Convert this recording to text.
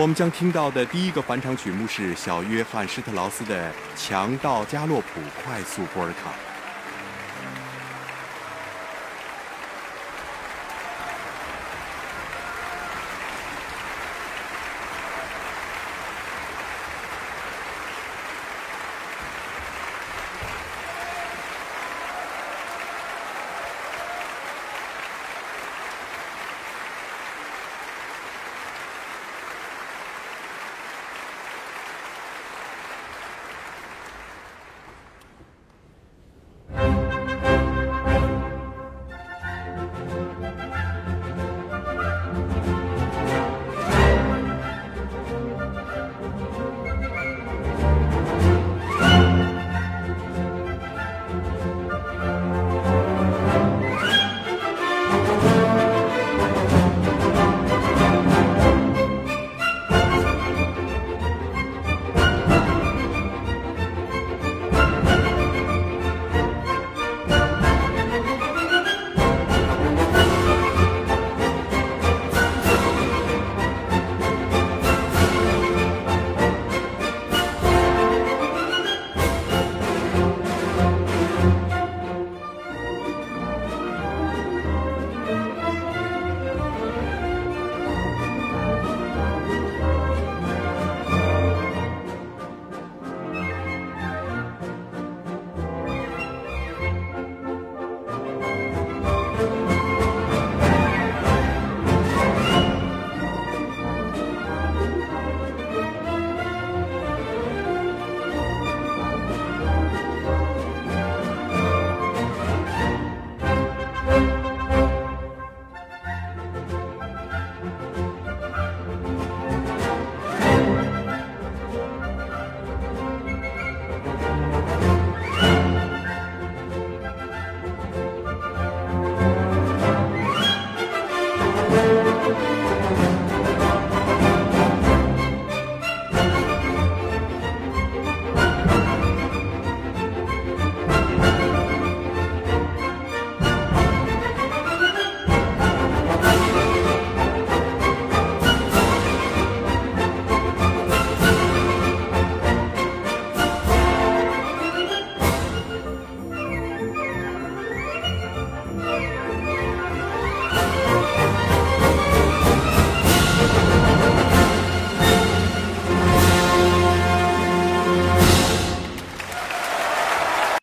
我们将听到的第一个返场曲目是小约翰施特劳斯的强盗加洛普快速波尔卡。